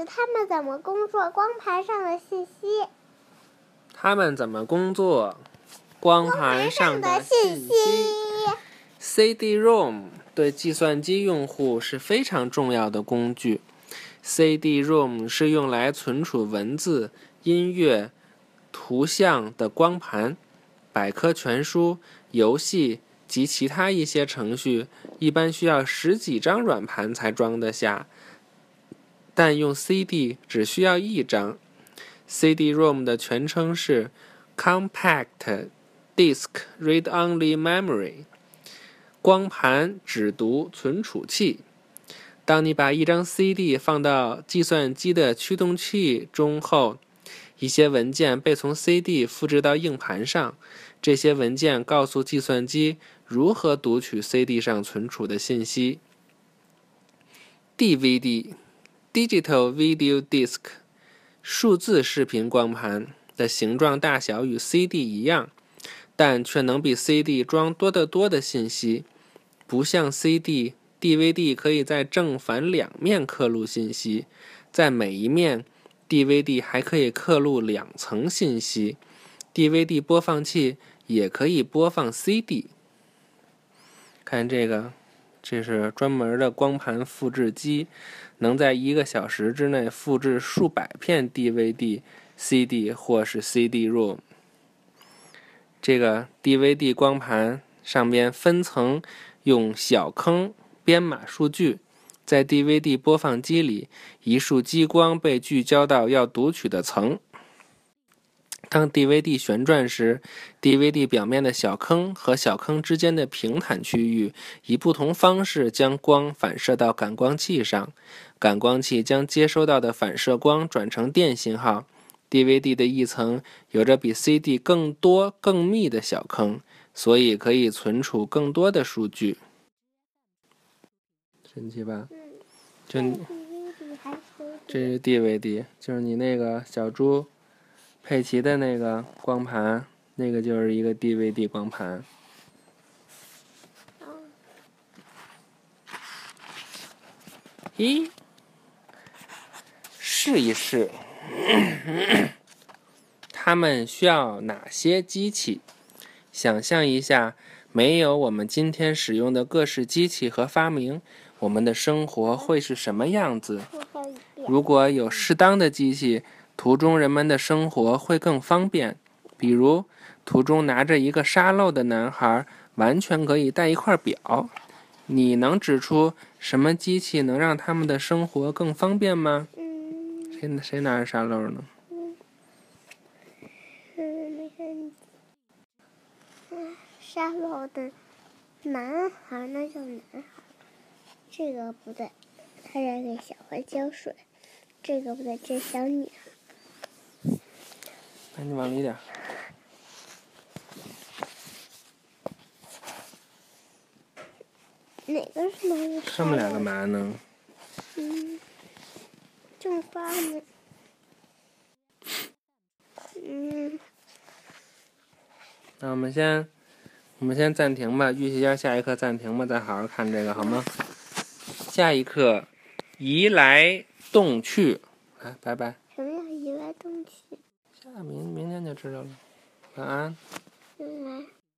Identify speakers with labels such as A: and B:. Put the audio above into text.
A: 是他们怎么工作光盘上的信息。
B: 他们怎么工作？光盘上的信息。CD-ROM 对计算机用户是非常重要的工具。CD-ROM 是用来存储文字、音乐、图像的光盘。百科全书、游戏及其他一些程序一般需要十几张软盘才装得下，但用 CD 只需要一张。CD-ROM 的全称是 Compact Disk Read-Only Memory。光盘只读存储器。当你把一张 CD 放到计算机的驱动器中后，一些文件被从 CD 复制到硬盘上。这些文件告诉计算机如何读取 CD 上存储的信息。DVD Digital Video Disc） 数字视频光盘的形状大小与 CD 一样。但却能比 CD 装多得多的信息，不像 CD，DVD 可以在正反两面刻录信息，在每一面，DVD 还可以刻录两层信息。DVD 播放器也可以播放 CD。看这个，这是专门的光盘复制机，能在一个小时之内复制数百片 DVD、CD 或是 CD-ROM。这个 DVD 光盘上边分层，用小坑编码数据，在 DVD 播放机里，一束激光被聚焦到要读取的层。当 DVD 旋转时，DVD 表面的小坑和小坑之间的平坦区域以不同方式将光反射到感光器上，感光器将接收到的反射光转成电信号。DVD 的一层有着比 CD 更多、更密的小坑，所以可以存储更多的数据。神奇吧？就这是 DVD，就是你那个小猪佩奇的那个光盘，那个就是一个 DVD 光盘。咦？试一试。他们需要哪些机器？想象一下，没有我们今天使用的各式机器和发明，我们的生活会是什么样子？如果有适当的机器，图中人们的生活会更方便。比如，途中拿着一个沙漏的男孩，完全可以带一块表。你能指出什么机器能让他们的生活更方便吗？谁谁拿着沙漏呢？
A: 沙漏的男孩，那叫男孩。这个不对，他在给小花浇水。这个不对，这小女孩。
B: 那你往里点。
A: 哪个是男的？
B: 他们俩干嘛呢？
A: 嗯。正发呢，嗯，
B: 那我们先，我们先暂停吧，预习一下下一课暂停吧，再好好看这个好吗？下一课，移来动去，来，拜拜。
A: 什么叫移来动去？
B: 下明明天就知道了，晚安。
A: 晚安。